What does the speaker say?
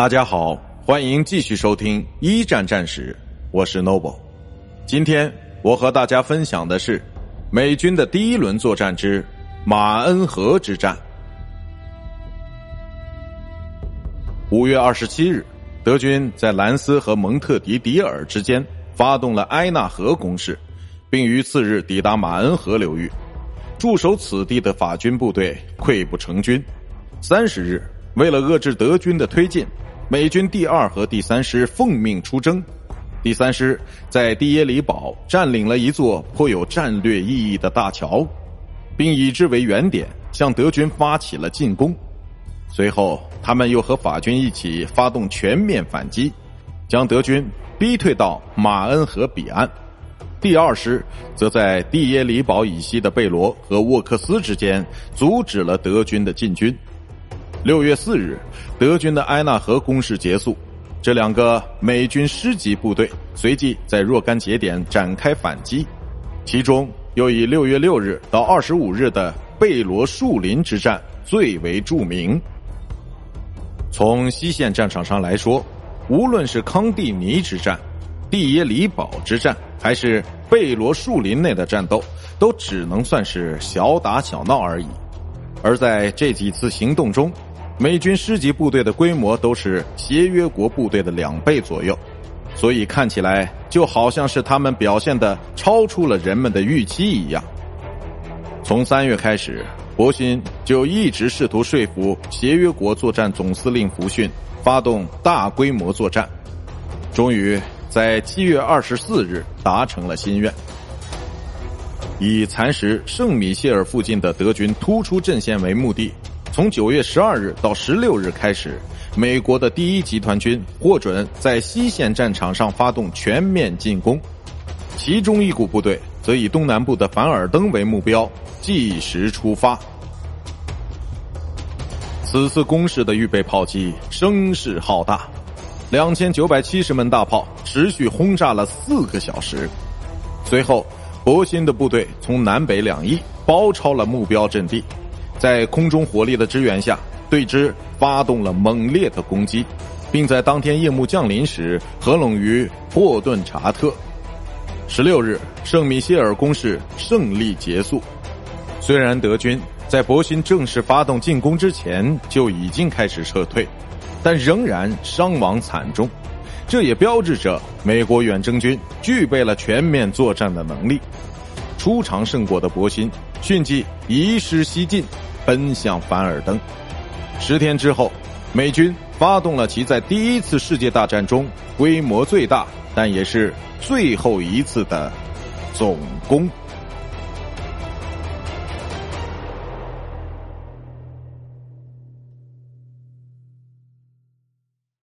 大家好，欢迎继续收听一战战史，我是 Noble。今天我和大家分享的是美军的第一轮作战之马恩河之战。五月二十七日，德军在兰斯和蒙特迪迪尔之间发动了埃纳河攻势，并于次日抵达马恩河流域。驻守此地的法军部队溃不成军。三十日，为了遏制德军的推进。美军第二和第三师奉命出征，第三师在蒂耶里堡占领了一座颇有战略意义的大桥，并以之为原点向德军发起了进攻。随后，他们又和法军一起发动全面反击，将德军逼退到马恩河彼岸。第二师则在蒂耶里堡以西的贝罗和沃克斯之间阻止了德军的进军。六月四日，德军的埃纳河攻势结束，这两个美军师级部队随即在若干节点展开反击，其中又以六月六日到二十五日的贝罗树林之战最为著名。从西线战场上来说，无论是康蒂尼之战、蒂耶里堡之战，还是贝罗树林内的战斗，都只能算是小打小闹而已。而在这几次行动中，美军师级部队的规模都是协约国部队的两倍左右，所以看起来就好像是他们表现的超出了人们的预期一样。从三月开始，博辛就一直试图说服协约国作战总司令福逊发动大规模作战，终于在七月二十四日达成了心愿。以蚕食圣米歇尔附近的德军突出阵线为目的。从九月十二日到十六日开始，美国的第一集团军获准在西线战场上发动全面进攻，其中一股部队则以东南部的凡尔登为目标，计时出发。此次攻势的预备炮击声势浩大，两千九百七十门大炮持续轰炸了四个小时，随后，博新的部队从南北两翼包抄了目标阵地。在空中火力的支援下，对之发动了猛烈的攻击，并在当天夜幕降临时合拢于霍顿查特。十六日，圣米歇尔攻势胜利结束。虽然德军在博辛正式发动进攻之前就已经开始撤退，但仍然伤亡惨重。这也标志着美国远征军具备了全面作战的能力。初尝胜果的博辛迅即移师西进。奔向凡尔登。十天之后，美军发动了其在第一次世界大战中规模最大，但也是最后一次的总攻。